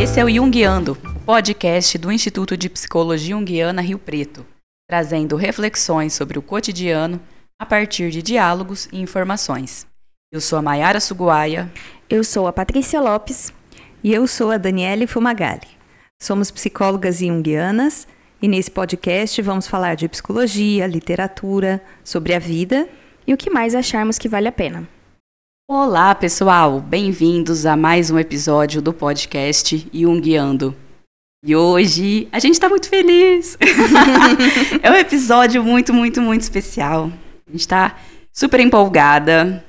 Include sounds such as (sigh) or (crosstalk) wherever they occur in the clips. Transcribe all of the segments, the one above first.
Esse é o Jungiando, podcast do Instituto de Psicologia Junguiana Rio Preto, trazendo reflexões sobre o cotidiano a partir de diálogos e informações. Eu sou a Mayara Suguaia. Eu sou a Patrícia Lopes. E eu sou a Daniele Fumagalli. Somos psicólogas junguianas e nesse podcast vamos falar de psicologia, literatura, sobre a vida e o que mais acharmos que vale a pena. Olá, pessoal! Bem-vindos a mais um episódio do podcast Junguiando. E hoje a gente está muito feliz! (laughs) é um episódio muito, muito, muito especial. A gente está super empolgada.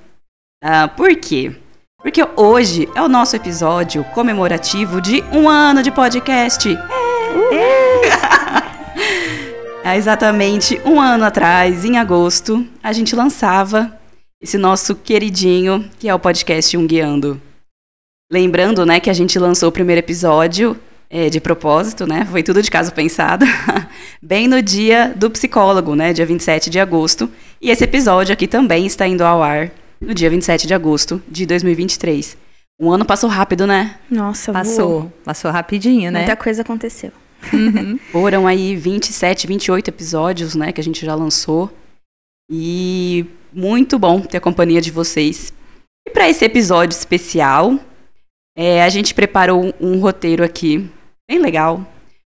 Uh, por quê? Porque hoje é o nosso episódio comemorativo de um ano de podcast. É. (laughs) exatamente um ano atrás, em agosto, a gente lançava esse nosso queridinho, que é o podcast Um Guiando. Lembrando, né, que a gente lançou o primeiro episódio é, de propósito, né? Foi tudo de caso pensado. (laughs) Bem no dia do psicólogo, né? Dia 27 de agosto. E esse episódio aqui também está indo ao ar no dia 27 de agosto de 2023. Um ano passou rápido, né? Nossa, passou. Voou. Passou rapidinho, né? Muita coisa aconteceu. Uhum. (laughs) Foram aí 27, 28 episódios, né, que a gente já lançou. E muito bom ter a companhia de vocês. E para esse episódio especial, é, a gente preparou um, roteiro aqui bem legal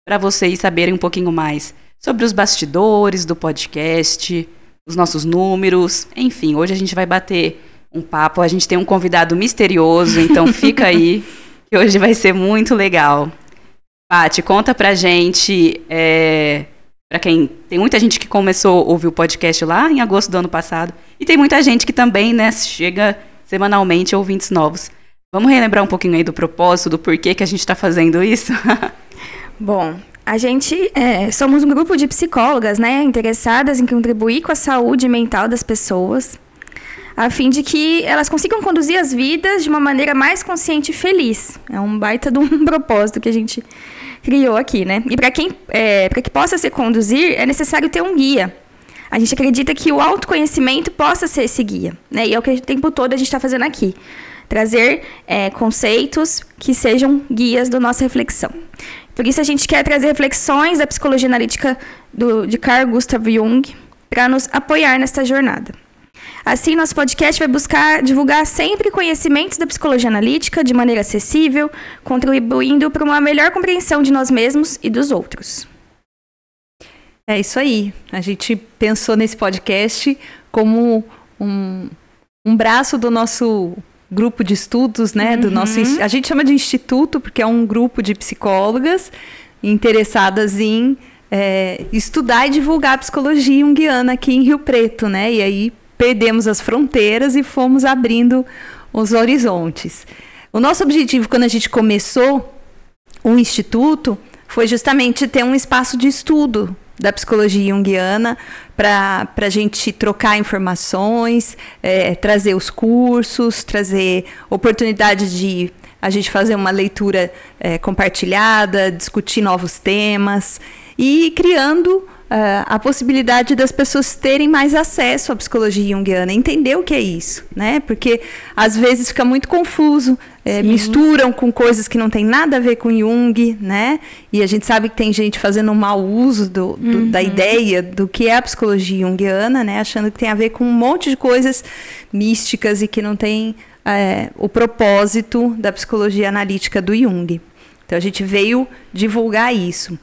para vocês saberem um pouquinho mais sobre os bastidores do podcast, os nossos números, enfim. Hoje a gente vai bater um papo. A gente tem um convidado misterioso, então (laughs) fica aí que hoje vai ser muito legal. Paty, conta pra gente é, para quem tem muita gente que começou a ouvir o podcast lá em agosto do ano passado e tem muita gente que também, né, chega semanalmente ouvintes novos. Vamos relembrar um pouquinho aí do propósito, do porquê que a gente está fazendo isso? (laughs) Bom, a gente é, somos um grupo de psicólogas, né, interessadas em contribuir com a saúde mental das pessoas, a fim de que elas consigam conduzir as vidas de uma maneira mais consciente e feliz. É um baita de um (laughs) propósito que a gente criou aqui, né? E para quem, é, para que possa se conduzir, é necessário ter um guia. A gente acredita que o autoconhecimento possa ser esse guia, né? E é o que o tempo todo a gente está fazendo aqui. Trazer é, conceitos que sejam guias da nossa reflexão. Por isso a gente quer trazer reflexões da psicologia analítica do, de Carl Gustav Jung para nos apoiar nesta jornada. Assim, nosso podcast vai buscar divulgar sempre conhecimentos da psicologia analítica de maneira acessível, contribuindo para uma melhor compreensão de nós mesmos e dos outros. É isso aí. A gente pensou nesse podcast como um, um braço do nosso grupo de estudos, né? Uhum. Do nosso, a gente chama de instituto porque é um grupo de psicólogas interessadas em é, estudar e divulgar a psicologia junguiana aqui em Rio Preto, né? E aí perdemos as fronteiras e fomos abrindo os horizontes. O nosso objetivo, quando a gente começou o instituto, foi justamente ter um espaço de estudo da psicologia junguiana para a gente trocar informações, é, trazer os cursos, trazer oportunidade de a gente fazer uma leitura é, compartilhada, discutir novos temas e criando uh, a possibilidade das pessoas terem mais acesso à psicologia junguiana, entender o que é isso, né? Porque às vezes fica muito confuso, é, misturam com coisas que não tem nada a ver com Jung, né? E a gente sabe que tem gente fazendo um mau uso do, do, uhum. da ideia do que é a psicologia junguiana, né? Achando que tem a ver com um monte de coisas místicas e que não tem é, o propósito da psicologia analítica do Jung. Então a gente veio divulgar isso.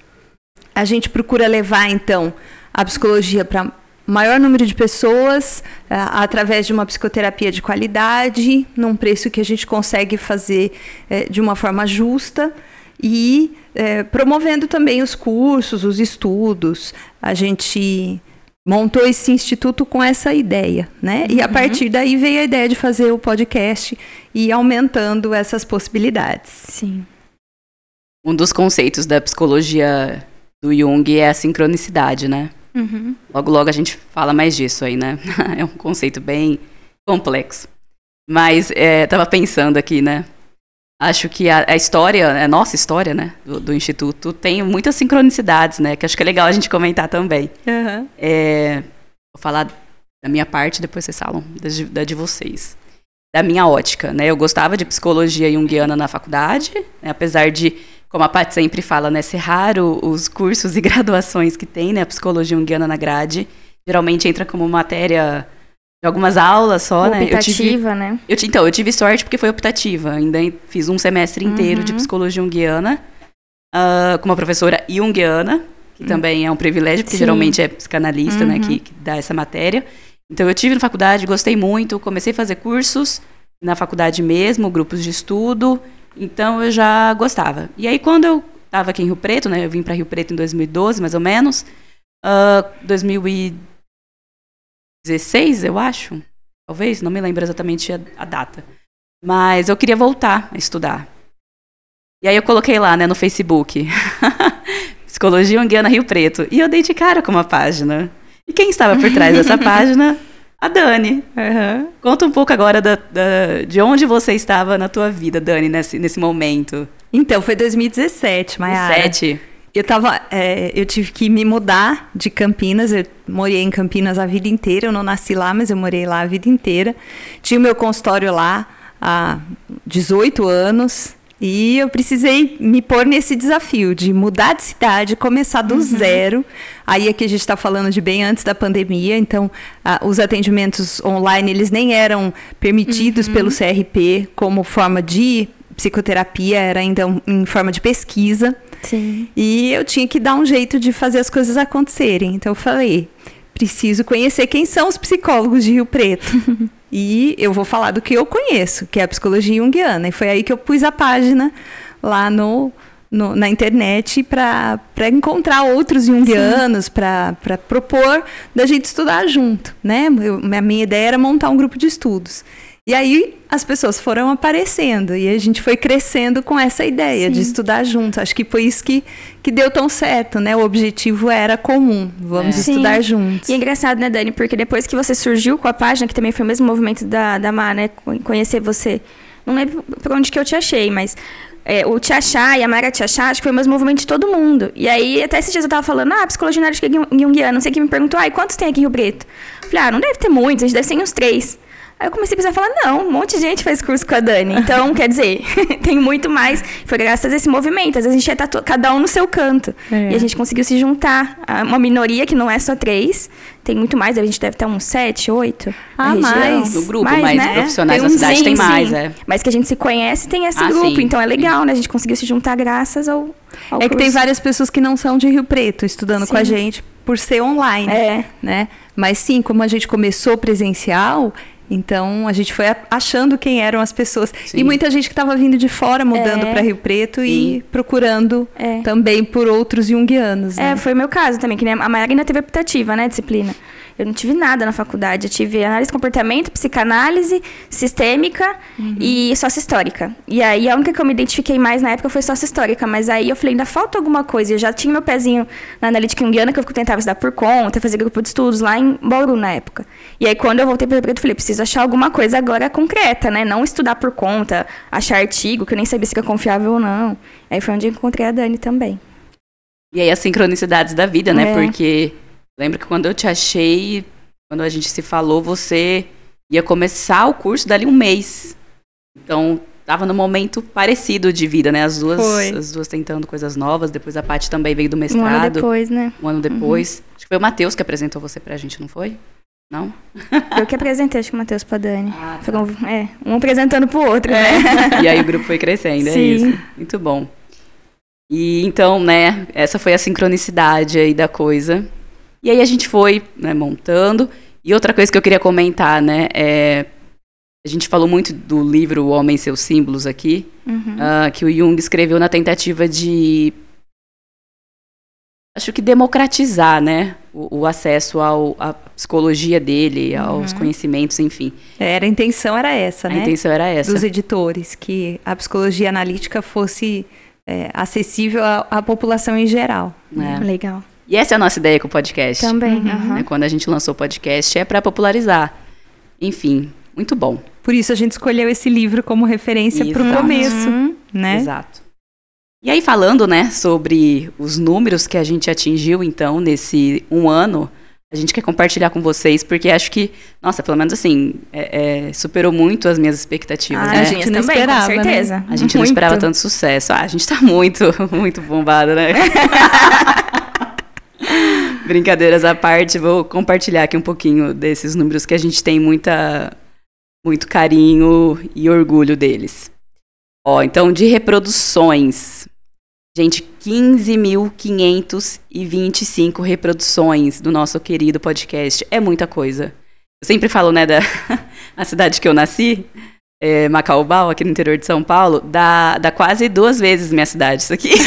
A gente procura levar, então, a psicologia para maior número de pessoas uh, através de uma psicoterapia de qualidade, num preço que a gente consegue fazer uh, de uma forma justa e uh, promovendo também os cursos, os estudos. A gente montou esse instituto com essa ideia, né? E a uhum. partir daí veio a ideia de fazer o podcast e aumentando essas possibilidades. Sim. Um dos conceitos da psicologia do Jung é a sincronicidade, né? Uhum. Logo, logo a gente fala mais disso aí, né? (laughs) é um conceito bem complexo. Mas é, tava pensando aqui, né? Acho que a, a história, a nossa história, né, do, do, Instituto, tem muitas sincronicidades, né? Que acho que é legal a gente comentar também. Uhum. É, vou falar da minha parte, depois vocês falam da de, da de vocês. da minha ótica, né? Eu gostava de psicologia junguiana na faculdade, né? apesar de, como a Paty sempre fala, né, ser raro os cursos (laughs) e graduações que tem, né, psicologia junguiana na grade. Geralmente entra como matéria de algumas aulas só, optativa, né? Eu tive, né? eu, então, eu tive sorte porque foi optativa. Ainda fiz um semestre inteiro uhum. de psicologia junguiana uh, com uma professora junguiana, que uhum. também é um privilégio, porque Sim. geralmente é psicanalista, uhum. né, que, que dá essa matéria. Então eu tive na faculdade, gostei muito, comecei a fazer cursos na faculdade mesmo, grupos de estudo, então eu já gostava. E aí quando eu estava aqui em Rio Preto, né, eu vim para Rio Preto em 2012, mais ou menos, uh, 2016, eu acho, talvez, não me lembro exatamente a, a data, mas eu queria voltar a estudar. E aí eu coloquei lá, né, no Facebook, (laughs) Psicologia Unguiana Rio Preto, e eu dei de cara com uma página. E quem estava por trás dessa (laughs) página? A Dani. Uhum. Conta um pouco agora da, da, de onde você estava na tua vida, Dani, nesse, nesse momento. Então, foi 2017, Maiara. 2017. Eu tava, é, eu tive que me mudar de Campinas. Eu morei em Campinas a vida inteira. Eu não nasci lá, mas eu morei lá a vida inteira. Tinha o meu consultório lá há 18 anos. E eu precisei me pôr nesse desafio de mudar de cidade, começar do uhum. zero. Aí aqui a gente está falando de bem antes da pandemia, então os atendimentos online eles nem eram permitidos uhum. pelo CRP como forma de psicoterapia, era ainda em forma de pesquisa. Sim. E eu tinha que dar um jeito de fazer as coisas acontecerem. Então eu falei, preciso conhecer quem são os psicólogos de Rio Preto. (laughs) e eu vou falar do que eu conheço, que é a psicologia junguiana. E foi aí que eu pus a página lá no, no na internet para encontrar outros junguianos, para propor da gente estudar junto. Né? Eu, a minha ideia era montar um grupo de estudos. E aí as pessoas foram aparecendo e a gente foi crescendo com essa ideia Sim. de estudar junto. Acho que foi isso que, que deu tão certo, né? O objetivo era comum, vamos é. estudar Sim. juntos. E é engraçado, né, Dani? Porque depois que você surgiu com a página, que também foi o mesmo movimento da, da Mar, né? Conhecer você. Não lembro por onde que eu te achei, mas é, o te achar e a Mara te achar, acho que foi o mesmo movimento de todo mundo. E aí, até esses dias eu tava falando, ah, psicologia analítica junguiana, não sei quem me perguntou, ah, e quantos tem aqui em Rio Preto? Falei, ah, não deve ter muitos, a gente deve ter uns três. Aí eu comecei a pensar, e falar, não, um monte de gente faz curso com a Dani. Então, quer dizer, (laughs) tem muito mais. Foi graças a esse movimento. Às vezes a gente já tá cada um no seu canto. É. E a gente conseguiu se juntar. Uma minoria que não é só três, tem muito mais. A gente deve estar uns sete, oito. Ah, mais. No grupo, mais, mais né? profissionais da cidade sim, tem mais, sim. é. Mas que a gente se conhece tem esse ah, grupo. Sim, então é legal, né? A gente conseguiu se juntar graças ao. ao é curso. que tem várias pessoas que não são de Rio Preto estudando com a gente por ser online. É. Né? Mas sim, como a gente começou presencial, então a gente foi achando quem eram as pessoas. Sim. E muita gente que estava vindo de fora, mudando é. para Rio Preto Sim. e procurando é. também por outros junguianos. É, né? É, foi o meu caso também, que a Marina teve optativa, né, disciplina. Eu não tive nada na faculdade. Eu tive análise de comportamento, psicanálise, sistêmica uhum. e sócio histórica. E aí a única que eu me identifiquei mais na época foi sócio histórica. Mas aí eu falei, ainda falta alguma coisa. Eu já tinha meu pezinho na analítica junguiana, que eu tentava estudar por conta, fazer grupo de estudos lá em Bauru na época. E aí quando eu voltei para o Preto, eu falei, preciso achar alguma coisa agora concreta, né? Não estudar por conta, achar artigo, que eu nem sabia se era confiável ou não. Aí foi onde eu encontrei a Dani também. E aí as sincronicidades da vida, né? É. Porque Lembro que quando eu te achei, quando a gente se falou, você ia começar o curso dali um mês. Então, tava no momento parecido de vida, né? As duas, foi. as duas tentando coisas novas. Depois a Paty também veio do mestrado. Um ano depois, né? Um ano depois. Uhum. Acho que foi o Matheus que apresentou você pra gente, não foi? Não? (laughs) Eu que apresentei, acho que o Matheus pra Dani. Ah, tá. Foram, é, um apresentando pro outro, é. né? e aí o grupo foi crescendo, é Sim. é isso. Muito bom. E então, né, essa foi a sincronicidade aí da coisa. E aí a gente foi né, montando. E outra coisa que eu queria comentar, né, é a gente falou muito do livro O Homem e Seus Símbolos aqui, uhum. uh, que o Jung escreveu na tentativa de acho que democratizar, né, o, o acesso ao, à psicologia dele, aos uhum. conhecimentos, enfim. Era a intenção era essa, a né? A intenção era essa. Dos editores, que a psicologia analítica fosse é, acessível à, à, população em geral. É. Legal. E essa é a nossa ideia com o podcast. Também. Uhum. Né? Quando a gente lançou o podcast, é para popularizar. Enfim, muito bom. Por isso a gente escolheu esse livro como referência para o começo, uhum. né? Exato. E aí falando, né, sobre os números que a gente atingiu então nesse um ano, a gente quer compartilhar com vocês, porque acho que, nossa, pelo menos assim, é, é, superou muito as minhas expectativas, Ah, né? a gente não também, esperava, com né? certeza. A gente não Muito. esperava tanto sucesso. Ah, a gente tá muito, (laughs) muito bombada, né? (laughs) Brincadeiras à parte, vou compartilhar aqui um pouquinho desses números que a gente tem muita, muito carinho e orgulho deles. Ó, então, de reproduções. Gente, 15.525 reproduções do nosso querido podcast. É muita coisa. Eu sempre falo, né, da (laughs) a cidade que eu nasci, é, Macaubal, aqui no interior de São Paulo, dá, dá quase duas vezes minha cidade, isso aqui. (laughs)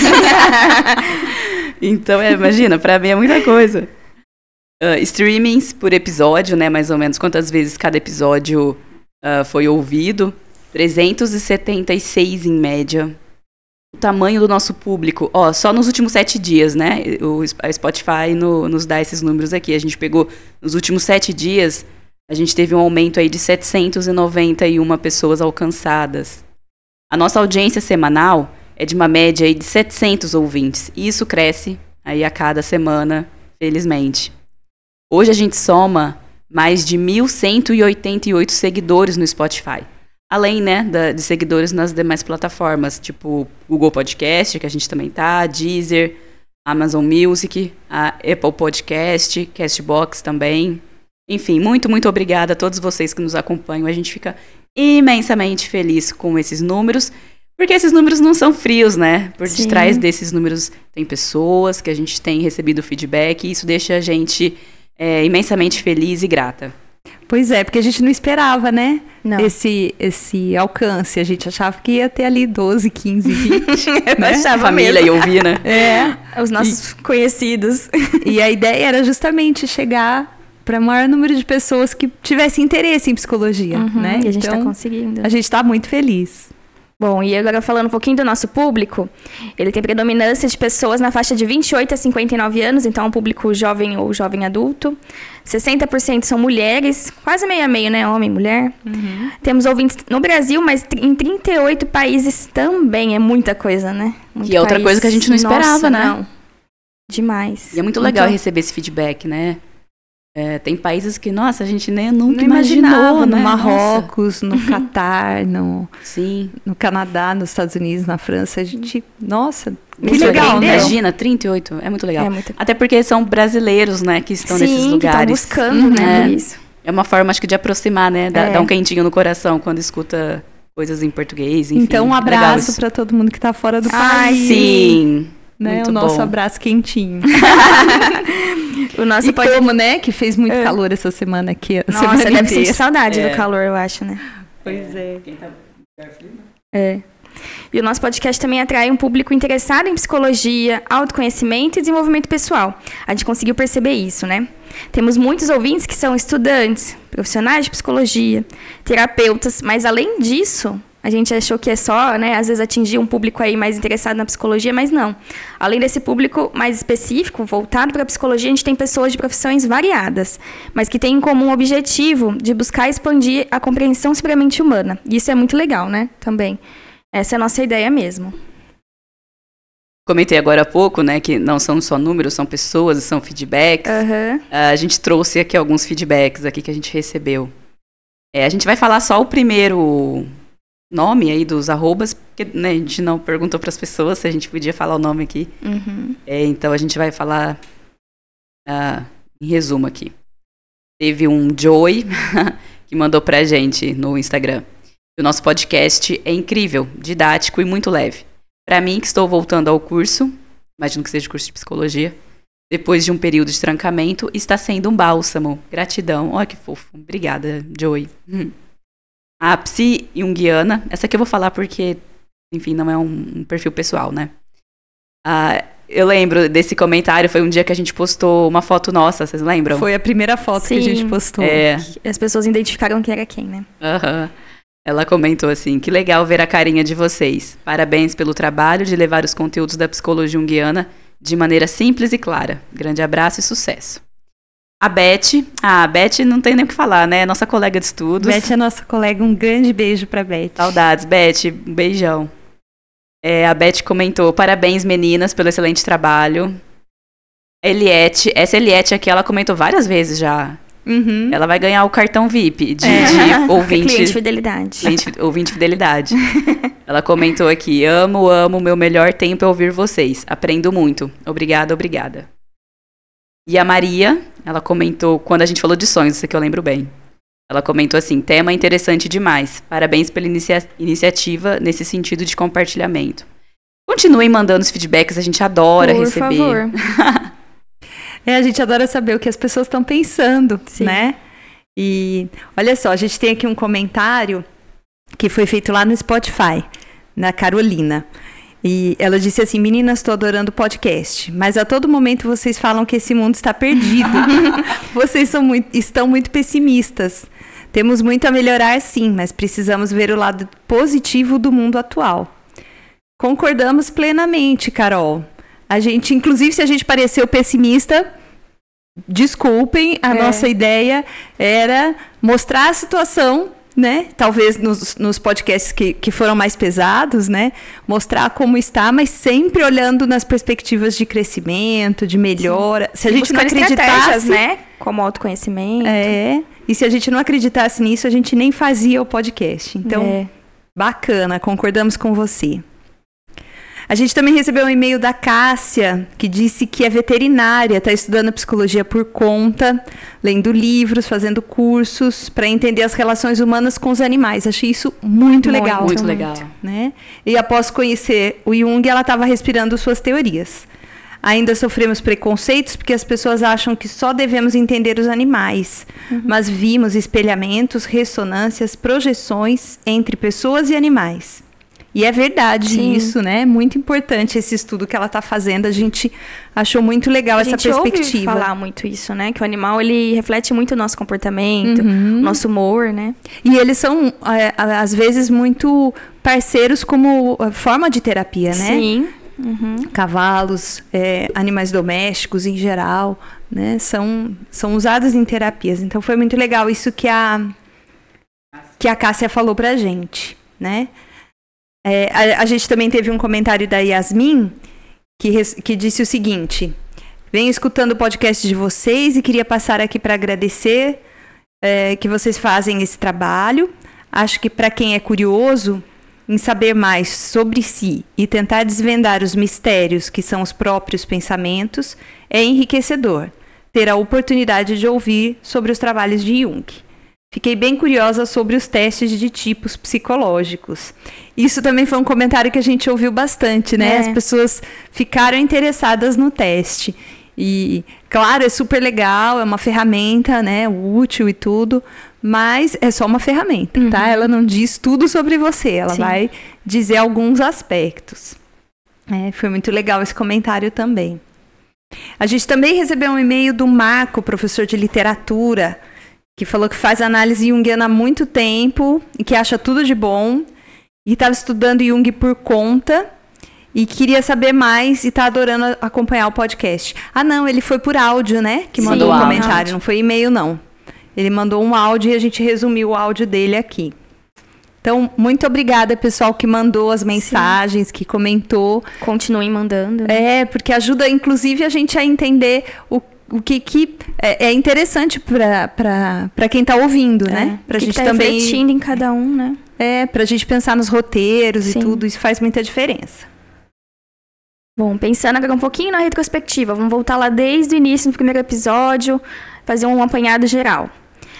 então, é, imagina, pra mim é muita coisa. Ah, streamings por episódio, né, mais ou menos quantas vezes cada episódio ah, foi ouvido. 376 em média. O tamanho do nosso público, ó, só nos últimos sete dias, né? O a Spotify no- nos dá esses números aqui. A gente pegou nos últimos sete dias, a gente teve um aumento aí de 791 pessoas alcançadas. A nossa audiência semanal é de uma média aí de 700 ouvintes. E isso cresce aí a cada semana, felizmente. Hoje a gente soma mais de 1.188 seguidores no Spotify. Além, né, da- de seguidores nas demais plataformas, tipo Google Podcast, que a gente também tá, Deezer, Amazon Music, a Apple Podcast, Castbox também. Enfim, muito, muito obrigada a todos vocês que nos acompanham. A gente fica imensamente feliz com esses números, porque esses números não são frios, né? Por Sim. detrás desses números tem pessoas que a gente tem recebido feedback e isso deixa a gente é, imensamente feliz e grata. Pois é, porque a gente não esperava, né? Não. Esse, esse alcance. A gente achava que ia ter ali 12, 15, 20. Eu né? achava Família mesmo. e ouvir, né? (laughs) É. Os nossos conhecidos. E a ideia era justamente chegar para o maior número de pessoas que tivessem interesse em psicologia, né? E a gente tá então, conseguindo. a gente tá muito feliz. Bom, e agora falando um pouquinho do nosso público, ele tem predominância de pessoas na faixa de 28 a 59 anos, então é um público jovem ou jovem adulto. 60% são mulheres, quase meio a meio, né? Homem e mulher. Temos ouvintes no Brasil, mas em 38 países também. É muita coisa, né? Muito Que é outra país. coisa que a gente não esperava, Nossa, né? não. Demais. E é muito legal receber esse feedback, né? É, tem países que, nossa, a gente nem nunca Não imaginava imaginou, no né? Marrocos, no (laughs) Catar, no, Nossa, sim. no Canadá, nos Estados Unidos, na França. A gente, nossa, que Muito legal, né? Imagina, 38, é muito legal. É muito Até porque são brasileiros, né, que estão Sim, nesses que estão lugares. buscando, né, É. isso. É uma forma, acho que, de aproximar, né? Dá, É. dá um quentinho no coração quando escuta coisas em português, enfim. Então, um é abraço isso. para todo mundo que tá fora do Ai, país. Sim, Né? muito o nosso bom. abraço quentinho. (laughs) O nosso e pode... como, né? Que fez muito É. calor essa semana aqui. Nossa, semana deve inteira. sentir saudade É. do calor, eu acho, né? Pois é. É. E o nosso podcast também atrai um público interessado em psicologia, autoconhecimento e desenvolvimento pessoal. A gente conseguiu perceber isso, né? Temos muitos ouvintes que são estudantes, profissionais de psicologia, terapeutas, mas além disso, a gente achou que é só, né, às vezes atingir um público aí mais interessado na psicologia, mas não. Além desse público mais específico, voltado para a psicologia, a gente tem pessoas de profissões variadas, mas que têm em comum o objetivo de buscar expandir a compreensão sobre a mente humana. E isso é muito legal, né? Também. Essa é a nossa ideia mesmo. Comentei agora há pouco, né, que não são só números, são pessoas, são feedbacks. Ah, a gente trouxe aqui alguns feedbacks aqui que a gente recebeu. É, a gente vai falar só o primeiro nome aí dos arrobas, porque né, a gente não perguntou para as pessoas se a gente podia falar o nome aqui. Uhum. É, então a gente vai falar ah, em resumo aqui. Teve um Joey (laughs) que mandou pra gente no Instagram. O nosso podcast é incrível, didático e muito leve. Para mim, que estou voltando ao curso, imagino que seja curso de psicologia, depois de um período de trancamento, está sendo um bálsamo. Gratidão. Olha que fofo. Obrigada, Joey. Hum. (laughs) A Psi Jungiana, essa aqui eu vou falar porque, enfim, não é um, um perfil pessoal, né? Ah, eu lembro desse comentário, foi um dia que a gente postou uma foto nossa, vocês lembram? Foi a primeira foto que a gente Sim. postou. É, As pessoas identificaram que era quem, né? aham. Ela comentou assim: que legal ver a carinha de vocês. Parabéns pelo trabalho de levar os conteúdos da psicologia junguiana de maneira simples e clara. Grande abraço e sucesso. A Beth, ah, a Beth não tem nem o que falar, né? Nossa colega de estudos. Beth é nossa colega, um grande beijo pra Beth. Saudades, Beth. Um beijão. É, a Beth comentou: parabéns, meninas, pelo excelente trabalho. Eliette, essa Eliette aqui, ela comentou várias vezes já. Uhum. Ela vai ganhar o cartão VIP de, É. de (laughs) ouvinte. Cliente fidelidade. cliente- ouvinte fidelidade. (laughs) ela comentou aqui: amo, amo, meu melhor tempo é ouvir vocês. Aprendo muito. Obrigada, obrigada. E a Maria, ela comentou, quando a gente falou de sonhos, isso aqui eu lembro bem. Ela comentou assim: tema interessante demais. Parabéns pela inicia- iniciativa nesse sentido de compartilhamento. Continuem mandando os feedbacks, a gente adora Por receber. favor. (laughs) É, a gente adora saber o que as pessoas estão pensando, Sim. né? E olha só, a gente tem aqui um comentário que foi feito lá no Spotify, na Carolina. E ela disse assim: Meninas, estou adorando o podcast, mas a todo momento vocês falam que esse mundo está perdido. (laughs) vocês são muito- estão muito pessimistas. Temos muito a melhorar, sim, mas precisamos ver o lado positivo do mundo atual. Concordamos plenamente, Carol. A gente, inclusive, se a gente pareceu pessimista, desculpem, a É. nossa ideia era mostrar a situação, né? Talvez nos, nos podcasts que, que foram mais pesados, né? Mostrar como está, mas sempre olhando nas perspectivas de crescimento, de melhora. Se a gente não acreditasse, né? Como autoconhecimento. É. E se a gente não acreditasse nisso, a gente nem fazia o podcast. Então, É. Bacana, concordamos com você. A gente também recebeu um e-mail da Cássia, que disse que é veterinária, está estudando psicologia por conta, lendo livros, fazendo cursos para entender as relações humanas com os animais. Achei isso muito, Muito, legal. Muito Muito. legal. Né? E após conhecer o Jung, ela estava respirando suas teorias. Ainda sofremos preconceitos porque as pessoas acham que só devemos entender os animais, mas vimos espelhamentos, ressonâncias, projeções entre pessoas e animais. E é verdade Sim. isso, né? Muito importante esse estudo que ela está fazendo. A gente achou muito legal A essa gente ouve perspectiva. falar muito isso, né? Que o animal, ele reflete muito o nosso comportamento, Uhum. o nosso humor, né? E eles são, é, às vezes, muito parceiros como é, forma de terapia, né? Sim. Uhum. cavalos, é, animais domésticos em geral, né, são, são usados em terapias. Então foi muito legal isso que a que a Cássia falou pra gente, né? É, a, a gente também teve um comentário da Yasmin que, res- que disse o seguinte: venho escutando o podcast de vocês e queria passar aqui para agradecer é, que vocês fazem esse trabalho. Acho que para quem é curioso em saber mais sobre si e tentar desvendar os mistérios que são os próprios pensamentos, é enriquecedor ter a oportunidade de ouvir sobre os trabalhos de Jung. Fiquei bem curiosa sobre os testes de tipos psicológicos. Isso também foi um comentário que a gente ouviu bastante, né? É. As pessoas ficaram interessadas no teste. E, claro, é super legal, é uma ferramenta, né? Útil e tudo, mas é só uma ferramenta, tá? Ela não diz tudo sobre você, ela Sim. vai dizer alguns aspectos. É, foi muito legal esse comentário também. A gente também recebeu um e-mail do Marco, professor de literatura, que falou que faz análise junguiana há muito tempo e que acha tudo de bom e estava estudando Jung por conta e queria saber mais e está adorando acompanhar o podcast. Ah, não, ele foi por áudio, né? Que Sim, mandou um áudio. comentário, não foi e-mail, não. Ele mandou um áudio e a gente resumiu o áudio dele aqui. Então, muito obrigada, pessoal, que mandou as mensagens, que comentou. Continuem mandando. É, porque ajuda, inclusive, a gente a entender o, o que, que é, é interessante para quem está ouvindo, né? Pra Pra que gente que tá também. refletindo em cada um, né? É, pra gente pensar nos roteiros Sim. e tudo, isso faz muita diferença. Bom, pensando agora um pouquinho na retrospectiva, vamos voltar lá desde o início do primeiro episódio, fazer um apanhado geral.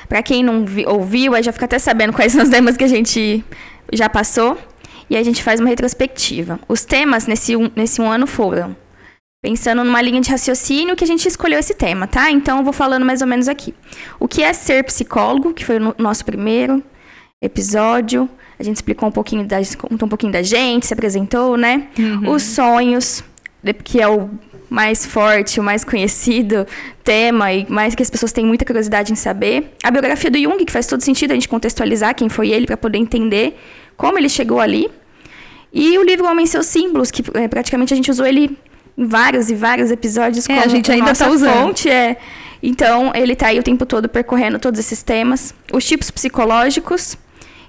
Pra quem não vi- ouviu, aí já fica até sabendo quais são os temas que a gente já passou. E a gente faz uma retrospectiva. Os temas nesse um, nesse um ano foram pensando numa linha de raciocínio que a gente escolheu esse tema, tá? Então eu vou falando mais ou menos aqui. O que é ser psicólogo, que foi o no- nosso primeiro episódio. A gente explicou um pouquinho da, contou um pouquinho da gente, se apresentou, né? Os sonhos, que é o mais forte, o mais conhecido tema e mais que as pessoas têm muita curiosidade em saber. A biografia do Jung, que faz todo sentido a gente contextualizar quem foi ele para poder entender como ele chegou ali. E o livro Homem e Seus Símbolos, que eh, praticamente a gente usou ele vários e vários episódios É, a gente ainda nossa tá usando. fonte. É. Então, ele tá aí o tempo todo percorrendo todos esses temas. Os tipos psicológicos,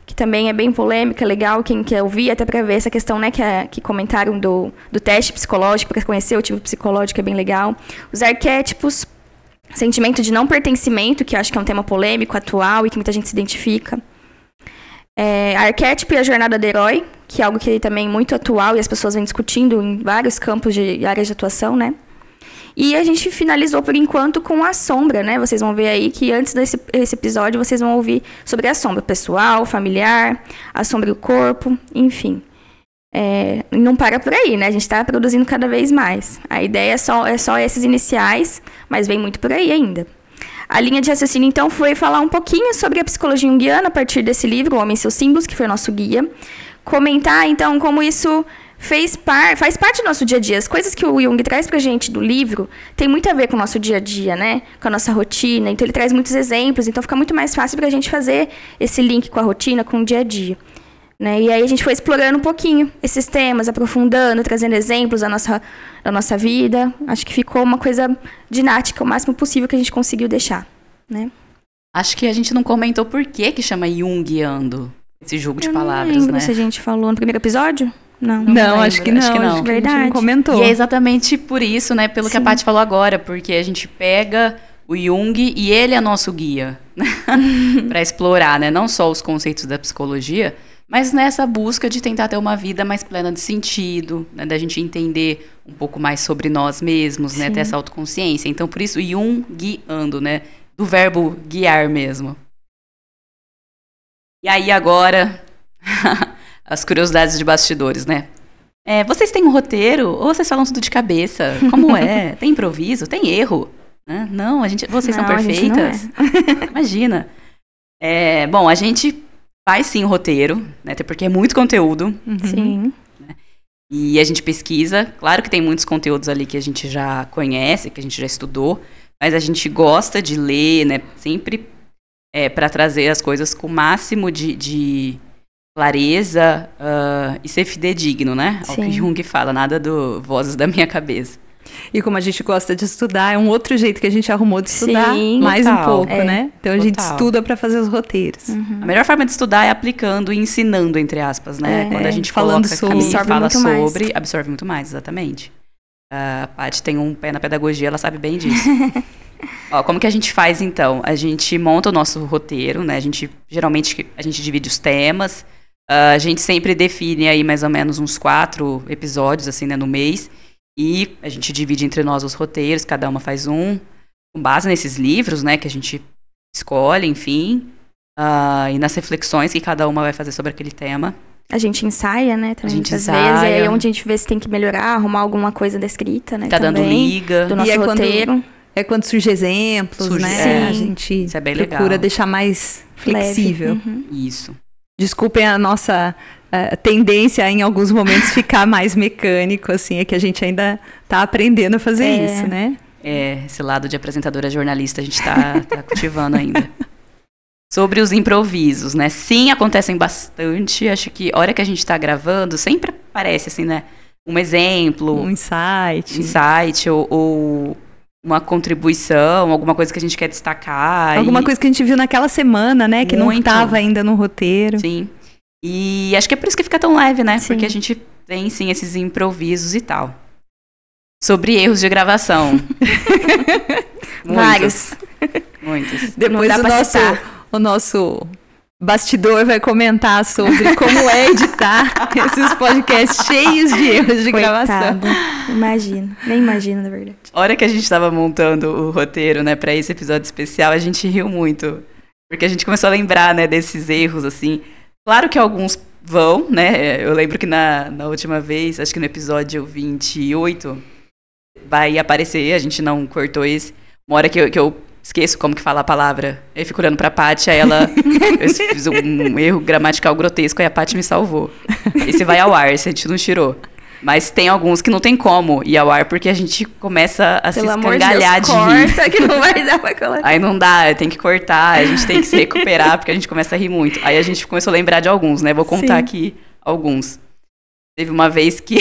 que também é bem polêmica, legal, quem quer ouvir, até para ver essa questão, né, que, é, que comentaram do, do teste psicológico, para conhecer o tipo psicológico, é bem legal. Os arquétipos, sentimento de não pertencimento, que acho que é um tema polêmico, atual e que muita gente se identifica. É, arquétipo e a jornada do herói, que é algo que também é muito atual e as pessoas vêm discutindo em vários campos de áreas de atuação, né? E a gente finalizou por enquanto com a sombra, né? Vocês vão ver aí que antes desse esse episódio vocês vão ouvir sobre a sombra pessoal, familiar, a sombra do corpo, enfim. É, não para por aí, né? A gente está produzindo cada vez mais. A ideia é só, é só esses iniciais, mas vem muito por aí ainda. A linha de raciocínio, então, foi falar um pouquinho sobre a psicologia junguiana a partir desse livro, O Homem e Seus Símbolos, que foi nosso guia. Comentar, então, como isso fez par, faz parte do nosso dia a dia. As coisas que o Jung traz pra gente do livro tem muito a ver com o nosso dia a dia, né? Com a nossa rotina. Então ele traz muitos exemplos, então fica muito mais fácil pra gente fazer esse link com a rotina, com o dia a dia. Né? E aí a gente foi explorando um pouquinho esses temas, aprofundando, trazendo exemplos da nossa, da nossa vida. Acho que ficou uma coisa didática, o máximo possível que a gente conseguiu deixar, né? Acho que a gente não comentou por que que chama Jungiando, esse jogo de Eu palavras, não lembro né? se a gente falou no primeiro episódio. Não. Não, lembro, acho que não. acho que não. Acho que a gente não Verdade. comentou. E é exatamente por isso, né, pelo que a Sim. Paty falou agora, porque a gente pega o Jung e ele é nosso guia (laughs) para explorar, né, não só os conceitos da psicologia, mas nessa busca de tentar ter uma vida mais plena de sentido, né, da gente entender um pouco mais sobre nós mesmos, né, ter essa autoconsciência. Então, por isso, Jung guiando, né, do verbo guiar mesmo. E aí agora (laughs) as curiosidades de bastidores, né? É, vocês têm um roteiro ou vocês falam tudo de cabeça? Como é? (laughs) Tem improviso? Tem erro? Né? Não, a gente, vocês Não, são não é. perfeitas. (laughs) Imagina. É, bom, a gente faz sim o roteiro, né? Até porque é muito conteúdo Uhum. Sim. e a gente pesquisa. Claro que tem muitos conteúdos ali que a gente já conhece, que a gente já estudou, mas a gente gosta de ler, né? Sempre é, para trazer as coisas com o máximo de, de clareza ah, e ser fidedigno, né? Ao que Sim. Jung fala, nada do vozes da minha cabeça. E como a gente gosta de estudar, é um outro jeito que a gente arrumou de estudar Sim. mais um Total. pouco, É. né? Então a gente Total. estuda para fazer os roteiros. A melhor forma de estudar é aplicando e ensinando, entre aspas, né? É, Quando a é, gente falando coloca sobre. aqui e Absorve fala muito mais. sobre, absorve muito mais, exatamente. A Paty tem um pé na pedagogia, ela sabe bem disso. (laughs) Ó, como que a gente faz então? A gente monta o nosso roteiro, né? A gente geralmente a gente divide os temas. ah, a gente sempre define aí mais ou menos uns quatro episódios assim, né, no mês. E a gente divide entre nós os roteiros, cada uma faz um, com base nesses livros, né, que a gente escolhe, enfim, ah, e nas reflexões que cada uma vai fazer sobre aquele tema. A gente ensaia, né? Também A gente muitas ensaia. vezes. E aí onde a gente vê se tem que melhorar, arrumar alguma coisa da escrita, né? Tá dando também, liga. Do nosso E é quando- roteiro. É quando surge exemplos, Surge- né? Sim. A gente Isso é bem procura legal. deixar mais flexível. Uhum. Isso. Desculpem a nossa eh, tendência em alguns momentos ficar mais mecânico, assim, é que a gente ainda tá aprendendo a fazer É. isso, né? É, esse lado de apresentadora jornalista a gente tá, tá cultivando ainda. (laughs) Sobre os improvisos, né? Sim, acontecem bastante. Acho que a hora que a gente tá gravando, sempre aparece, assim, né? Um exemplo, Um insight. insight ou, ou uma contribuição, alguma coisa que a gente quer destacar. Alguma e- coisa que a gente viu naquela semana, né? Que não Muito. estava ainda no roteiro. Sim. E acho que é por isso que fica tão leve, né? Sim. Porque a gente tem, sim, esses improvisos e tal. Sobre erros de gravação. (laughs) Muitos, Vários. Muitos. (laughs) Depois o nosso, citar. o nosso bastidor vai comentar sobre como é editar (laughs) esses podcasts cheios de erros de gravação. Coitada. Imagina. Nem imagina, na verdade. A hora que a gente tava montando o roteiro, né, pra esse episódio especial, a gente riu muito. Porque a gente começou a lembrar, né, desses erros, assim. Claro que alguns vão, né? Eu lembro que na, na última vez, acho que no episódio 28, vai aparecer, a gente não cortou esse. Uma hora que eu, que eu esqueço como que fala a palavra. Eu fico olhando pra Paty, aí ela. (laughs) eu fiz um erro gramatical grotesco, aí a Paty me salvou. Esse vai ao ar, esse a gente não tirou. Mas tem alguns que não tem como ir ao ar, porque a gente começa a Pelo se amor de Deus, escangalhar de corta que não vai dar pra colocar. Aí não dá, tem que cortar, a gente tem que se recuperar, porque a gente começa a rir muito. Aí a gente começou a lembrar de alguns, né? Vou contar Sim. aqui alguns. Teve uma vez que.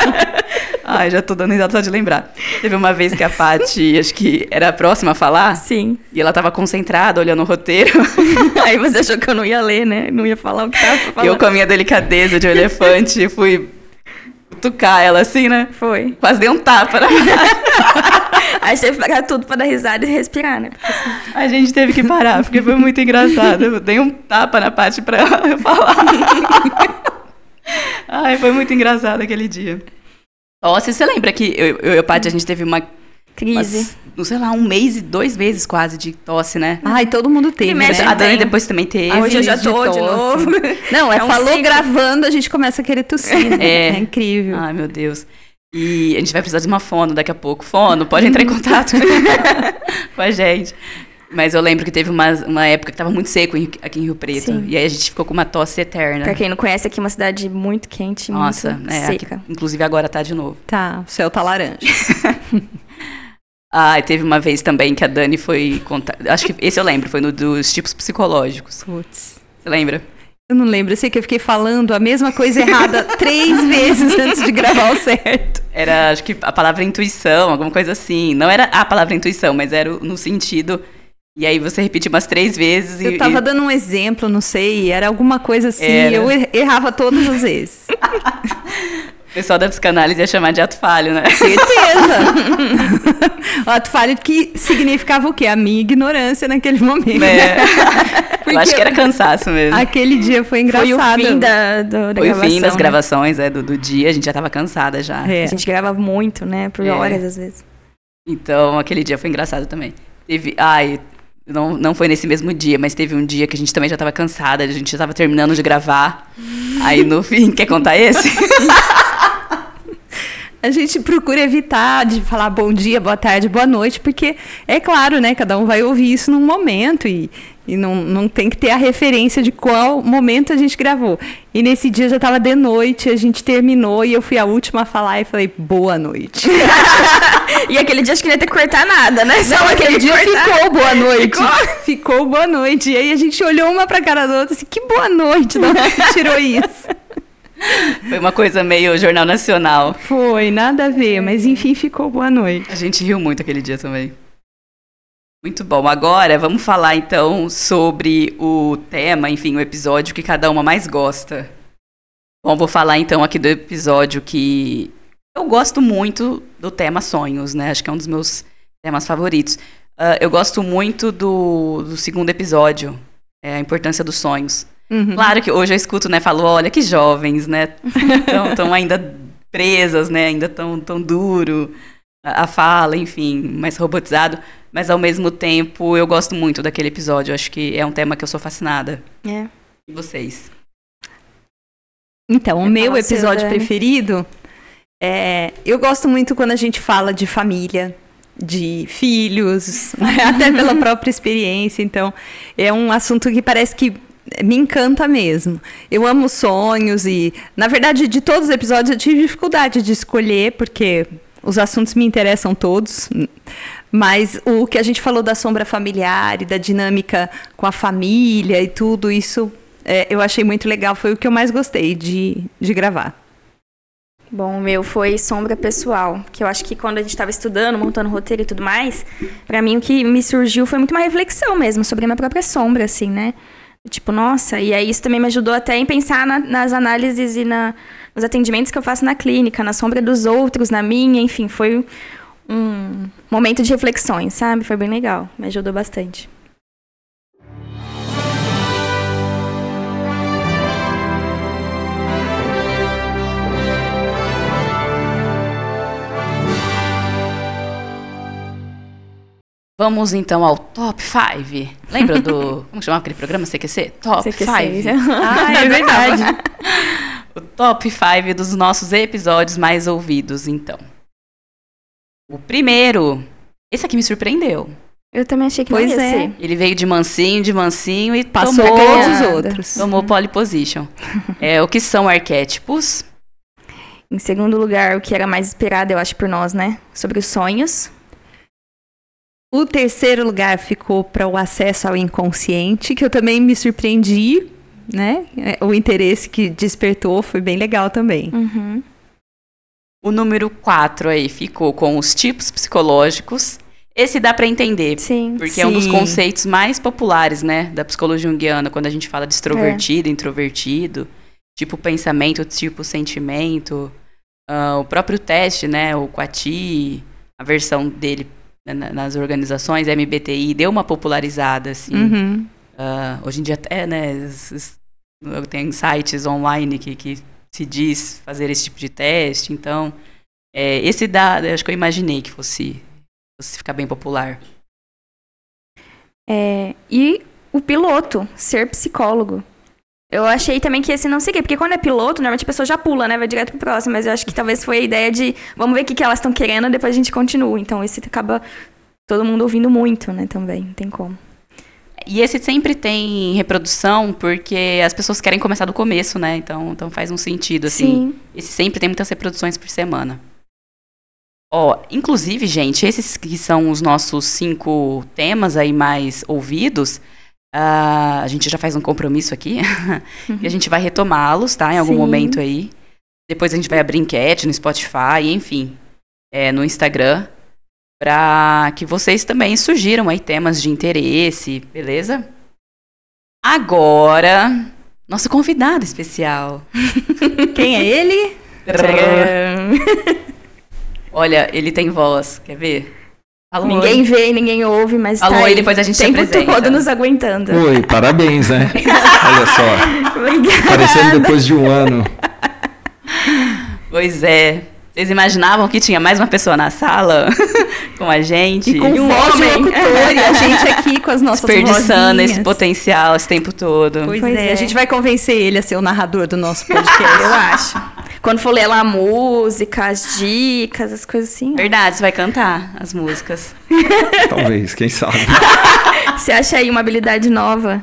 (laughs) Ai, já tô dando risada só de lembrar. Teve uma vez que a Paty, acho que era a próxima a falar. Sim. E ela tava concentrada, olhando o roteiro. (laughs) Aí você achou que eu não ia ler, né? Não ia falar o que tava pra falar. Eu, com a minha delicadeza de um elefante, fui cutucar ela assim, né? Foi. Quase dei um tapa na (laughs) Aí teve que parar tudo pra dar risada e respirar, né? Porque, assim, A gente teve que parar, porque foi muito engraçado. Eu dei um tapa na Paty pra ela (laughs) falar. (laughs) Ai, foi muito engraçado aquele dia. Nossa, você lembra que eu, eu e a Paty, a gente teve uma, crise. não sei lá, um mês e dois meses quase de tosse, né? Ai, todo mundo teve, Primeiro, né? a Dani depois também teve. Ah, hoje eu já de tô de tosse. novo. (laughs) Não, é, É um falou ciclo. gravando, a gente começa a querer tossir. né? (laughs) É. é incrível. Ai, meu Deus. E a gente vai precisar de uma fono daqui a pouco. Fono, pode entrar em contato (laughs) com a gente. Mas eu lembro que teve uma, uma época que tava muito seco em- aqui em Rio Preto. Sim. E aí a gente ficou com uma tosse eterna. Pra quem não conhece, aqui é uma cidade muito quente, Nossa, muito é, seca. aqui- inclusive agora tá de novo. Tá, o céu tá laranja. Ah, teve uma vez também que a Dani foi contar. Acho que esse eu lembro, foi no dos tipos psicológicos. Putz. Você lembra? Eu não lembro, eu sei que eu fiquei falando a mesma coisa errada (laughs) três vezes antes de gravar o certo. Era, acho que a palavra intuição, alguma coisa assim. Não era a palavra intuição, mas era no sentido. E aí você repetiu umas três vezes e. Eu tava e- dando um exemplo, não sei, era alguma coisa assim, Era. eu er- errava todas as vezes. (laughs) O pessoal da psicanálise ia chamar de ato falho, né? Certeza! o (laughs) ato falho que significava o quê? A minha ignorância naquele momento. É. (laughs) Eu acho que era cansaço mesmo. Aquele dia foi engraçado. Foi o fim da, do, da Foi o gravação. fim das né? gravações é, do, do dia, a gente já tava cansada já. É. A gente grava muito, né? Por É. horas, às vezes. Então, aquele dia foi engraçado também. Teve. Ai, não, não foi nesse mesmo dia, mas teve um dia que a gente também já tava cansada, a gente já tava terminando de gravar. Aí no fim, quer contar esse? (laughs) A gente procura evitar de falar bom dia, boa tarde, boa noite, porque é claro, né? Cada um vai ouvir isso num momento e, e não, não tem que ter a referência de qual momento a gente gravou. E nesse dia já tava de noite, a gente terminou e eu fui a última a falar e falei boa noite. (laughs) E aquele dia acho que não ia ter que cortar nada, né? Só Não, aquele dia cortar. ficou boa noite. Ficou? boa noite. E aí a gente olhou uma pra cara da outra assim, que boa noite, de onde você tirou isso? (laughs) Foi uma coisa meio Jornal Nacional. Foi, nada a ver, mas enfim, ficou boa noite. A gente riu muito aquele dia também. Muito bom. Agora vamos falar então sobre o tema, enfim, o episódio que cada uma mais gosta. Bom, vou falar então aqui do episódio que eu gosto muito do tema sonhos, né? Acho que é um dos meus temas favoritos. Ah, eu gosto muito do, do segundo episódio, é a importância dos sonhos. Uhum. Claro que hoje eu escuto, né? Falo, olha que jovens, né? (laughs) Estão ainda presas, né? Ainda tão, tão duro a, a fala, enfim, mais robotizado. Mas ao mesmo tempo eu gosto muito daquele episódio. Eu acho que é um tema que eu sou fascinada. É. E vocês? Então, o É meu episódio Dani. preferido é. Eu gosto muito quando a gente fala de família, de filhos, (laughs) até pela própria experiência. Então, é um assunto que parece que me encanta mesmo. Eu amo sonhos e, na verdade, de todos os episódios eu tive dificuldade de escolher, porque os assuntos me interessam todos. Mas o que a gente falou da sombra familiar e da dinâmica com a família e tudo isso, é, eu achei muito legal. Foi o que eu mais gostei de, de gravar. Bom, o meu foi sombra pessoal, que eu acho que quando a gente estava estudando, montando roteiro e tudo mais, pra mim o que me surgiu foi muito uma reflexão mesmo sobre a minha própria sombra, assim, né? Tipo, nossa, e aí isso também me ajudou até em pensar na- nas análises e na, nos atendimentos que eu faço na clínica, na sombra dos outros, na minha, enfim, foi um momento de reflexões, sabe? Foi bem legal, me ajudou bastante. Vamos então ao top 5. Lembra do. (laughs) Como chamava aquele programa CQC? Top CQC. 5. (laughs) Ah, (laughs) é verdade. O top 5 dos nossos episódios mais ouvidos, então. O primeiro. Esse aqui me surpreendeu. Eu também achei que Pois não ia é. ser. Ele veio de mansinho, de mansinho e Passou todos os outros. tomou pole position. É, o que são arquétipos? Em segundo lugar, o que era mais esperado, eu acho, por nós, né? Sobre os sonhos. O terceiro lugar ficou para o acesso ao inconsciente, que eu também me surpreendi, né? É, O interesse que despertou foi bem legal também. Uhum. O número 4 aí ficou com os tipos psicológicos. Esse dá para entender, Sim. porque é um dos Sim. conceitos mais populares, né, da psicologia junguiana, quando a gente fala de extrovertido, introvertido, tipo pensamento, tipo sentimento, ah, o próprio teste, né, o Quati, a versão dele nas organizações, MBTI, deu uma popularizada, assim. Uhum. Ah, hoje em dia até, né, tem sites online que, que se diz fazer esse tipo de teste, então, é, esse eu acho que eu imaginei que fosse, fosse ficar bem popular. É, e o piloto, ser psicólogo. Eu achei também que esse não quê, porque quando é piloto, normalmente a pessoa já pula, né? Vai direto pro próximo, mas eu acho que talvez foi a ideia de vamos ver o que, que elas estão querendo, depois a gente continua. Então esse acaba todo mundo ouvindo muito, né? Também, não tem como. E esse sempre tem reprodução porque as pessoas querem começar do começo, né? Então, então faz um sentido, assim. Sim. Esse sempre tem muitas reproduções por semana. Ó, inclusive, gente, esses que são os nossos cinco temas aí mais ouvidos, ah, a gente já faz um compromisso aqui, (laughs) e a gente vai retomá-los, tá? Em algum Sim. momento aí. Depois a gente vai abrir enquete no Spotify, enfim, é, no Instagram, para que vocês também sugiram aí temas de interesse, beleza? Agora, nosso convidado especial. (laughs) Quem é ele? Olha, ele tem voz, quer ver? Alô, ninguém oi. vê, ninguém ouve, mas Alô, tá aí, depois a gente tempo apresenta. todo nos aguentando. Oi, parabéns, né? (laughs) Olha só, Obrigada. aparecendo depois de um ano. Pois é. Vocês imaginavam que tinha mais uma pessoa na sala (laughs) com a gente? E com E um voz de homem. locutor, e a gente aqui com as nossas desperdiçando vozinhas. esse potencial esse tempo todo. Pois, Pois é, é. a gente vai convencer ele a ser o narrador do nosso podcast. (laughs) Eu acho. Quando for ler lá a música, as dicas, as coisas assim. Verdade, você vai cantar as músicas. (laughs) Talvez, quem sabe. (laughs) Você acha aí uma habilidade nova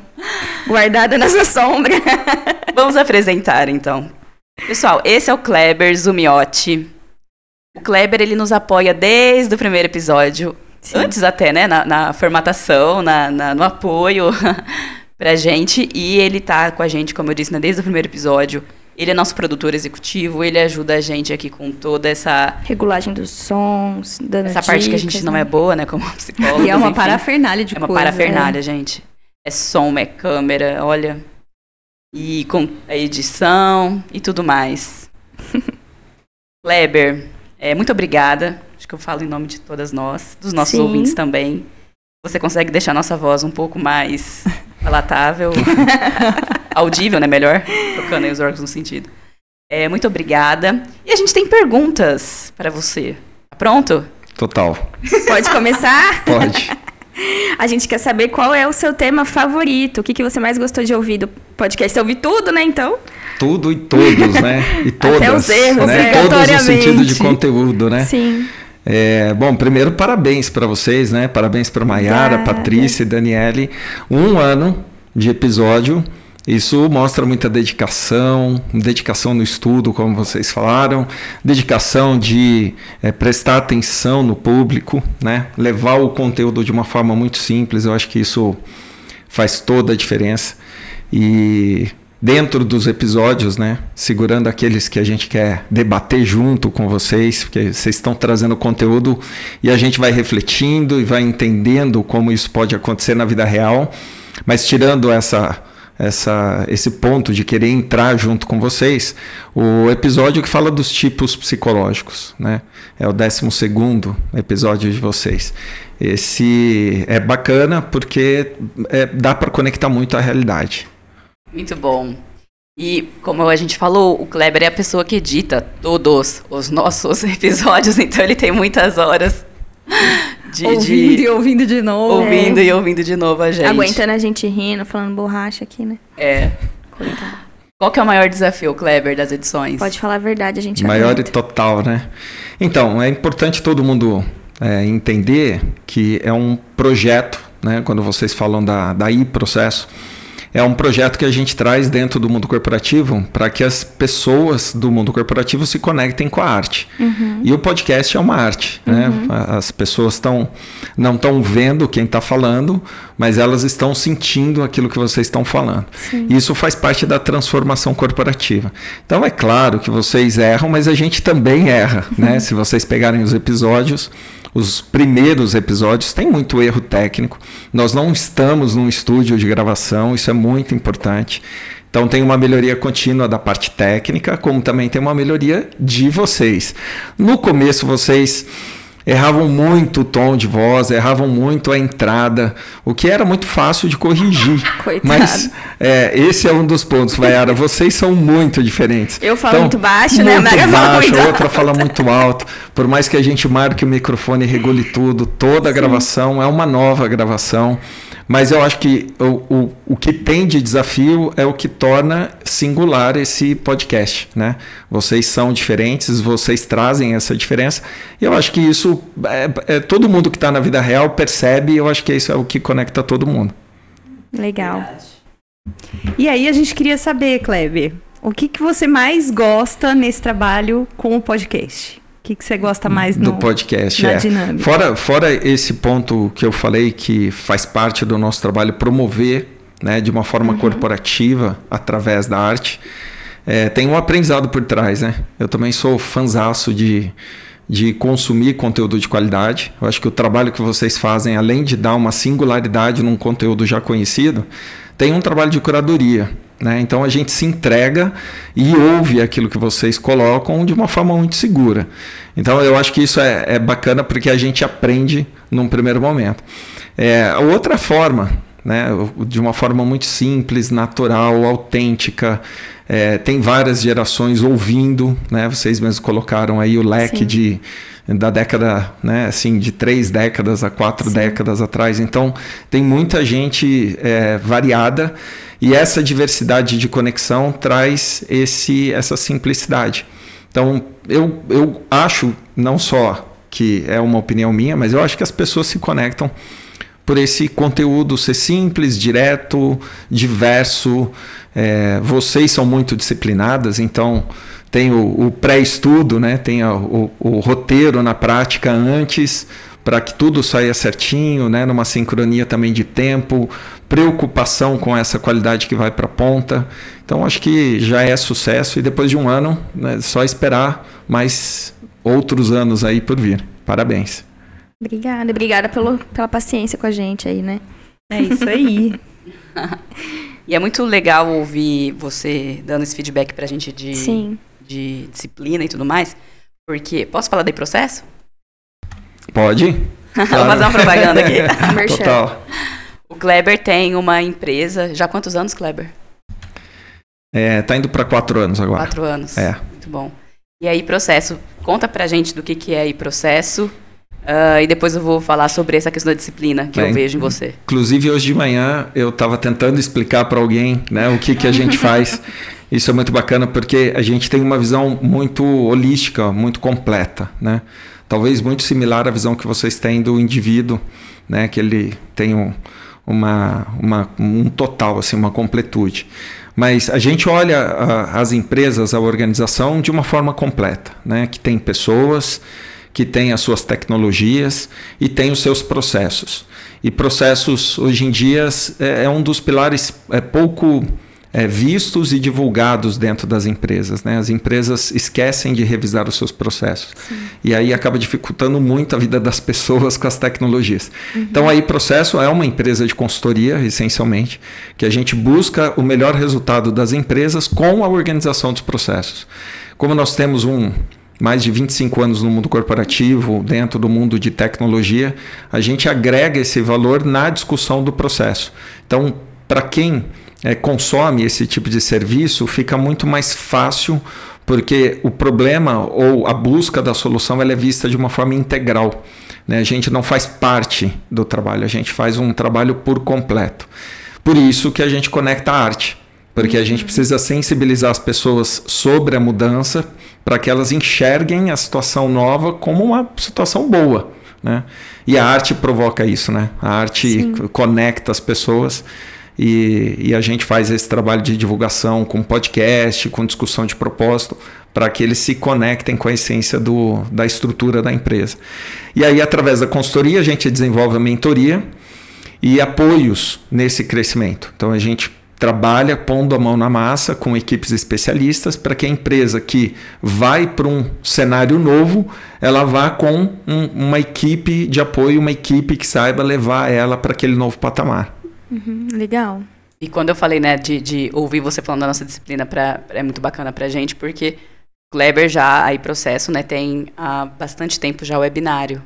guardada na sua sombra? (laughs) Vamos apresentar, então. Pessoal, esse é o Kleber Zumiotti. O Kleber, ele nos apoia desde o primeiro episódio. Antes até, né? Na, na formatação, na, na- no apoio pra gente. E ele tá com a gente, como eu disse, né, desde o primeiro episódio. Ele é nosso produtor executivo, ele ajuda a gente aqui com toda essa, Regulagem dos sons, dando essa parte que a gente dicas, não né? é boa, né? Como (laughs) psicólogo. E é uma parafernália de É uma coisa. parafernália, gente. É som, é câmera, olha. E com a edição e tudo mais. (laughs) Kleber, é, muito obrigada. Acho que eu falo em nome de todas nós, dos nossos Sim. ouvintes também. Você consegue deixar nossa voz um pouco mais (laughs) palatável, audível, né? Melhor, trocando aí os órgãos no sentido. É, muito obrigada. E a gente tem perguntas para você. Tá pronto? Total. Pode começar? Pode. A gente quer saber qual é o seu tema favorito. O que, que você mais gostou de ouvir do podcast? Você ouviu tudo, né, então? Tudo e todos, né? E todas. os erros, né? Todos no sentido de conteúdo, né? Sim. É, bom, primeiro, parabéns para vocês, né? Parabéns para Maiara. Patrícia e Daniele. Um ano de episódio. Isso mostra muita dedicação, dedicação no estudo, como vocês falaram, dedicação de é, prestar atenção no público, né? levar o conteúdo de uma forma muito simples. Eu acho que isso faz toda a diferença. E dentro dos episódios, né, segurando aqueles que a gente quer debater junto com vocês, porque vocês estão trazendo conteúdo e a gente vai refletindo e vai entendendo como isso pode acontecer na vida real, mas tirando essa essa, esse ponto de querer entrar junto com vocês, o episódio que fala dos tipos psicológicos, né? É o 12 segundo episódio de vocês. Esse é bacana porque é, dá para conectar muito à realidade. Muito bom. E como a gente falou, o Kleber é a pessoa que edita todos os nossos (laughs) episódios, então ele tem muitas horas de, ouvindo de- e ouvindo de novo. ouvindo e ouvindo de novo a gente. Aguentando a gente rindo, falando borracha aqui, né? É. Coitado. Qual que é o maior desafio, Kleber, das edições? Pode falar a verdade, a gente Maior e aguenta. total, né? Então, é importante todo mundo é, entender que é um projeto, né? Quando vocês falam da, da I processo, é um projeto que a gente traz dentro do mundo corporativo para que as pessoas do mundo corporativo se conectem com a arte. Uhum. E o podcast é uma arte. Né? Uhum. Né? As pessoas estão não estão vendo quem está falando, mas elas estão sentindo aquilo que vocês estão falando. Sim. Isso faz parte da transformação corporativa. Então é claro que vocês erram, mas a gente também erra. Né? (laughs) Se vocês pegarem os episódios, os primeiros episódios tem muito erro técnico. Nós não estamos num estúdio de gravação, isso é muito importante. Então tem uma melhoria contínua da parte técnica, como também tem uma melhoria de vocês. No começo vocês erravam muito o tom de voz, erravam muito a entrada, o que era muito fácil de corrigir. (laughs) Coitado. Mas é, esse é um dos pontos, Vaiara. Vocês são muito diferentes. Eu falo então, muito baixo, né? Muito baixo, a outra fala muito alto. Por mais que a gente marque o microfone e regule tudo, toda a Sim. gravação é uma nova gravação. Mas eu acho que o, o, o que tem de desafio é o que torna singular esse podcast, né? Vocês são diferentes, vocês trazem essa diferença. E eu acho que isso, é, é todo mundo que está na vida real percebe, e eu acho que isso é o que conecta todo mundo. Legal. E aí a gente queria saber, Kleber, o que, que você mais gosta nesse trabalho com o podcast? Que, que você gosta mais no, do podcast? Na é. dinâmica? Fora, fora esse ponto que eu falei que faz parte do nosso trabalho promover né, de uma forma uhum. corporativa através da arte, é, tem um aprendizado por trás. Né? Eu também sou fanzaço de, de consumir conteúdo de qualidade. Eu acho que o trabalho que vocês fazem, além de dar uma singularidade num conteúdo já conhecido, tem um trabalho de curadoria. Né? Então a gente se entrega e ouve aquilo que vocês colocam de uma forma muito segura. Então eu acho que isso é, é bacana porque a gente aprende num primeiro momento. É, outra forma, né, de uma forma muito simples, natural, autêntica, é, tem várias gerações ouvindo, né? Vocês mesmos colocaram aí o leque Sim. de da década, né, assim, de três décadas a quatro Sim. décadas atrás. Então, tem muita gente é, variada e essa diversidade de conexão traz esse, essa simplicidade. Então, eu, eu acho, não só que é uma opinião minha, mas eu acho que as pessoas se conectam por esse conteúdo ser simples, direto, diverso. É, vocês são muito disciplinadas, então tem o, o pré-estudo, né? tem o, o roteiro na prática antes para que tudo saia certinho, né? numa sincronia também de tempo, preocupação com essa qualidade que vai para a ponta. Então acho que já é sucesso e depois de um ano, né, só esperar mais outros anos aí por vir. Parabéns. Obrigada, obrigada pelo, pela paciência com a gente aí, né? É isso aí. (laughs) e é muito legal ouvir você dando esse feedback pra gente de, Sim. de disciplina e tudo mais. Porque. Posso falar de processo? Pode. (laughs) Vou fazer uma propaganda aqui. (laughs) Total. O Kleber tem uma empresa. Já há quantos anos, Kleber? É, tá indo para quatro anos agora. Quatro anos. É. Muito bom. E aí, processo. Conta pra gente do que, que é aí processo. Uh, e depois eu vou falar sobre essa questão da disciplina que eu vejo em você. Inclusive, hoje de manhã eu estava tentando explicar para alguém né, o que, que a gente faz. (laughs) Isso é muito bacana porque a gente tem uma visão muito holística, muito completa. Né? Talvez muito similar à visão que vocês têm do indivíduo, né, que ele tem um uma, uma, um total, assim, uma completude. Mas a gente olha a, as empresas, a organização de uma forma completa, né? que tem pessoas, que tem as suas tecnologias e tem os seus processos. E processos, hoje em dia, é, é um dos pilares é, pouco é, vistos e divulgados dentro das empresas. Né? As empresas esquecem de revisar os seus processos. Sim. E aí acaba dificultando muito a vida das pessoas com as tecnologias. Uhum. Então, aí, processo é uma empresa de consultoria, essencialmente, que a gente busca o melhor resultado das empresas com a organização dos processos. Como nós temos um, mais de 25 anos no mundo corporativo, dentro do mundo de tecnologia, a gente agrega esse valor na discussão do processo. Então, para quem é, consome esse tipo de serviço, fica muito mais fácil, porque o problema ou a busca da solução ela é vista de uma forma integral. Né? A gente não faz parte do trabalho, a gente faz um trabalho por completo. Por isso que a gente conecta a arte, porque a gente precisa sensibilizar as pessoas sobre a mudança para que elas enxerguem a situação nova como uma situação boa. Né? E a arte provoca isso, né? A arte Sim. conecta as pessoas e, e a gente faz esse trabalho de divulgação com podcast, com discussão de propósito, para que eles se conectem com a essência do, da estrutura da empresa. E aí, através da consultoria, a gente desenvolve a mentoria e apoios nesse crescimento. Então, a gente trabalha pondo a mão na massa com equipes especialistas para que a empresa que vai para um cenário novo, ela vá com um, uma equipe de apoio, uma equipe que saiba levar ela para aquele novo patamar. Uhum, legal. E quando eu falei, né, de, de ouvir você falando da nossa disciplina, pra, é muito bacana pra gente, porque Kleber já, aí processo, né, tem há bastante tempo já o webinário.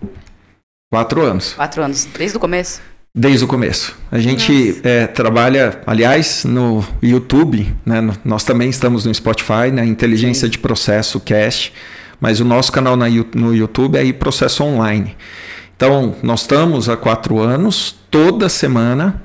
Quatro anos. Quatro anos, desde o começo? Desde o começo. A gente é, trabalha, aliás, no YouTube, né, no, nós também estamos no Spotify, na né, Inteligência Sim. de Processo Cast, mas o nosso canal na, no YouTube é Processo Online. Então, nós estamos há quatro anos, toda semana,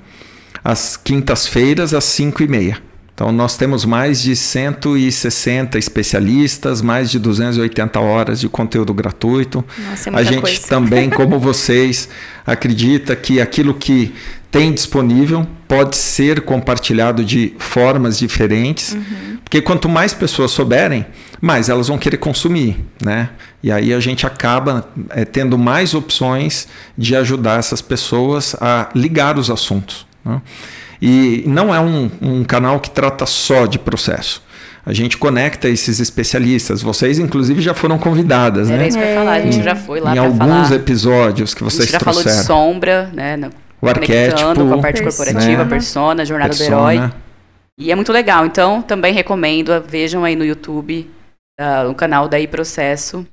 às quintas-feiras, às 5 e meia. Então, nós temos mais de 160 especialistas, mais de 280 horas de conteúdo gratuito. Nossa, é a gente coisa. também, (laughs) como vocês, acredita que aquilo que tem disponível pode ser compartilhado de formas diferentes, uhum. porque quanto mais pessoas souberem, mais elas vão querer consumir, né? E aí a gente acaba é, tendo mais opções de ajudar essas pessoas a ligar os assuntos. Né? E não é um, um canal que trata só de processo. A gente conecta esses especialistas. Vocês, inclusive, já foram convidadas, Era né? isso que eu ia falar. A gente já foi lá Em alguns falar. episódios que vocês trouxeram. A gente já trouxeram. falou de sombra, né? No, o arquétipo. com a parte corporativa, né? persona, jornada persona. do herói. E é muito legal. Então, também recomendo. Vejam aí no YouTube, uh, o canal Daí Processo.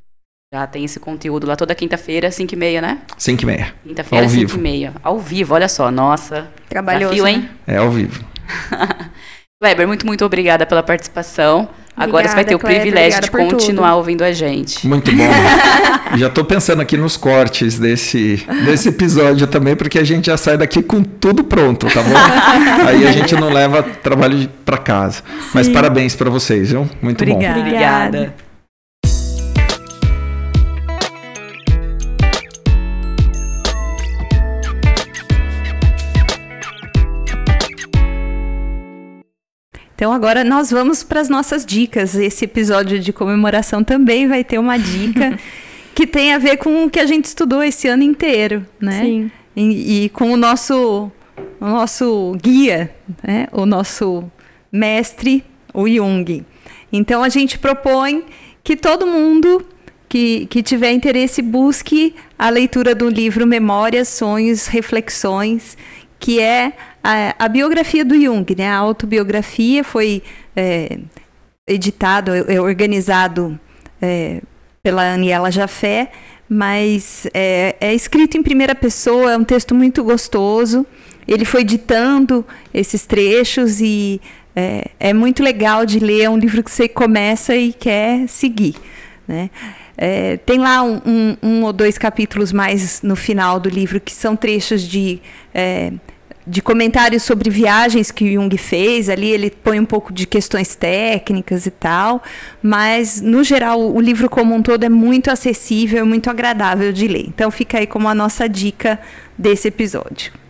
Já tem esse conteúdo lá toda quinta-feira, 5 e meia, né? 5 e meia. Quinta-feira, 5 e meia. Ao vivo, olha só. Nossa. Trabalhoso, desafio, hein? É, ao vivo. (laughs) Weber, muito, muito obrigada pela participação. Agora você vai ter o Kleber, privilégio de continuar tudo. ouvindo a gente. Muito bom. (laughs) já estou pensando aqui nos cortes desse, desse episódio também, porque a gente já sai daqui com tudo pronto, tá bom? (laughs) Aí a gente não leva trabalho para casa. Sim. Mas parabéns para vocês, viu? Muito Obrigada. bom. Obrigada. Então agora nós vamos para as nossas dicas. Esse episódio de comemoração também vai ter uma dica (laughs) que tem a ver com o que a gente estudou esse ano inteiro, né? Sim. E, e com o nosso, o nosso guia, né? o nosso mestre, o Jung. Então a gente propõe que todo mundo que, que tiver interesse busque a leitura do livro Memórias, Sonhos, Reflexões, que é a, a biografia do Jung, né? A autobiografia foi é, editado, é, organizado é, pela Aniela Jafé, mas é, é, escrito em primeira pessoa, é um texto muito gostoso. Ele foi ditando esses trechos e é, é muito legal de ler. É um livro que você começa e quer seguir, né? É, tem lá um, um, um, ou dois capítulos mais no final do livro que são trechos de é, de comentários sobre viagens que Jung fez. Ali ele põe um pouco de questões técnicas e tal, mas no geral o livro como um todo é muito acessível, muito agradável de ler. Então fica aí como a nossa dica desse episódio.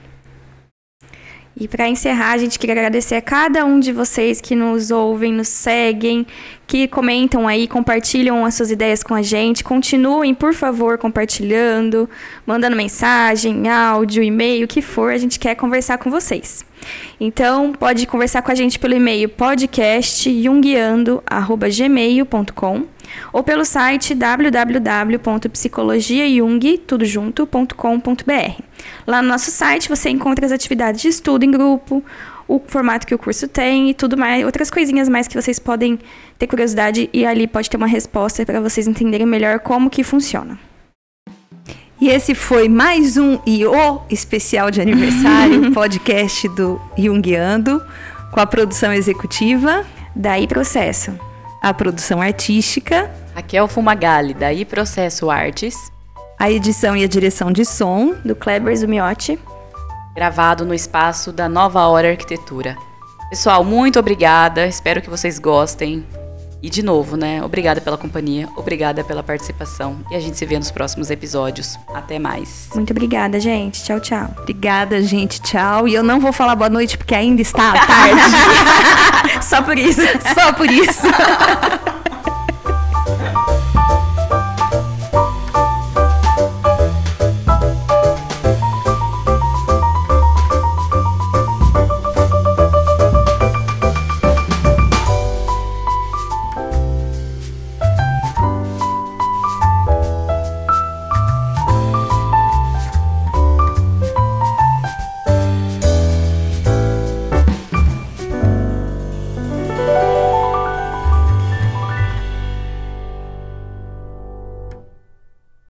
E para encerrar, a gente queria agradecer a cada um de vocês que nos ouvem, nos seguem, que comentam aí, compartilham as suas ideias com a gente. Continuem, por favor, compartilhando, mandando mensagem, áudio, e-mail, o que for, a gente quer conversar com vocês. Então, pode conversar com a gente pelo e-mail podcastjungiando@gmail.com ou pelo site www.psicologiajung.com.br. Lá no nosso site você encontra as atividades de estudo em grupo, o formato que o curso tem e tudo mais, outras coisinhas mais que vocês podem ter curiosidade e ali pode ter uma resposta para vocês entenderem melhor como que funciona. E esse foi mais um e o especial de aniversário, (laughs) podcast do Jungiando, com a produção executiva. Daí Processo. A produção artística. Raquel Fumagalli, daí Processo Artes. A edição e a direção de som. Do Kleber Zumiotti. Gravado no espaço da Nova Hora Arquitetura. Pessoal, muito obrigada. Espero que vocês gostem. E de novo, né? Obrigada pela companhia, obrigada pela participação. E a gente se vê nos próximos episódios. Até mais. Muito obrigada, gente. Tchau, tchau. Obrigada, gente. Tchau. E eu não vou falar boa noite porque ainda está tarde. (laughs) Só por isso. Só por isso. (laughs)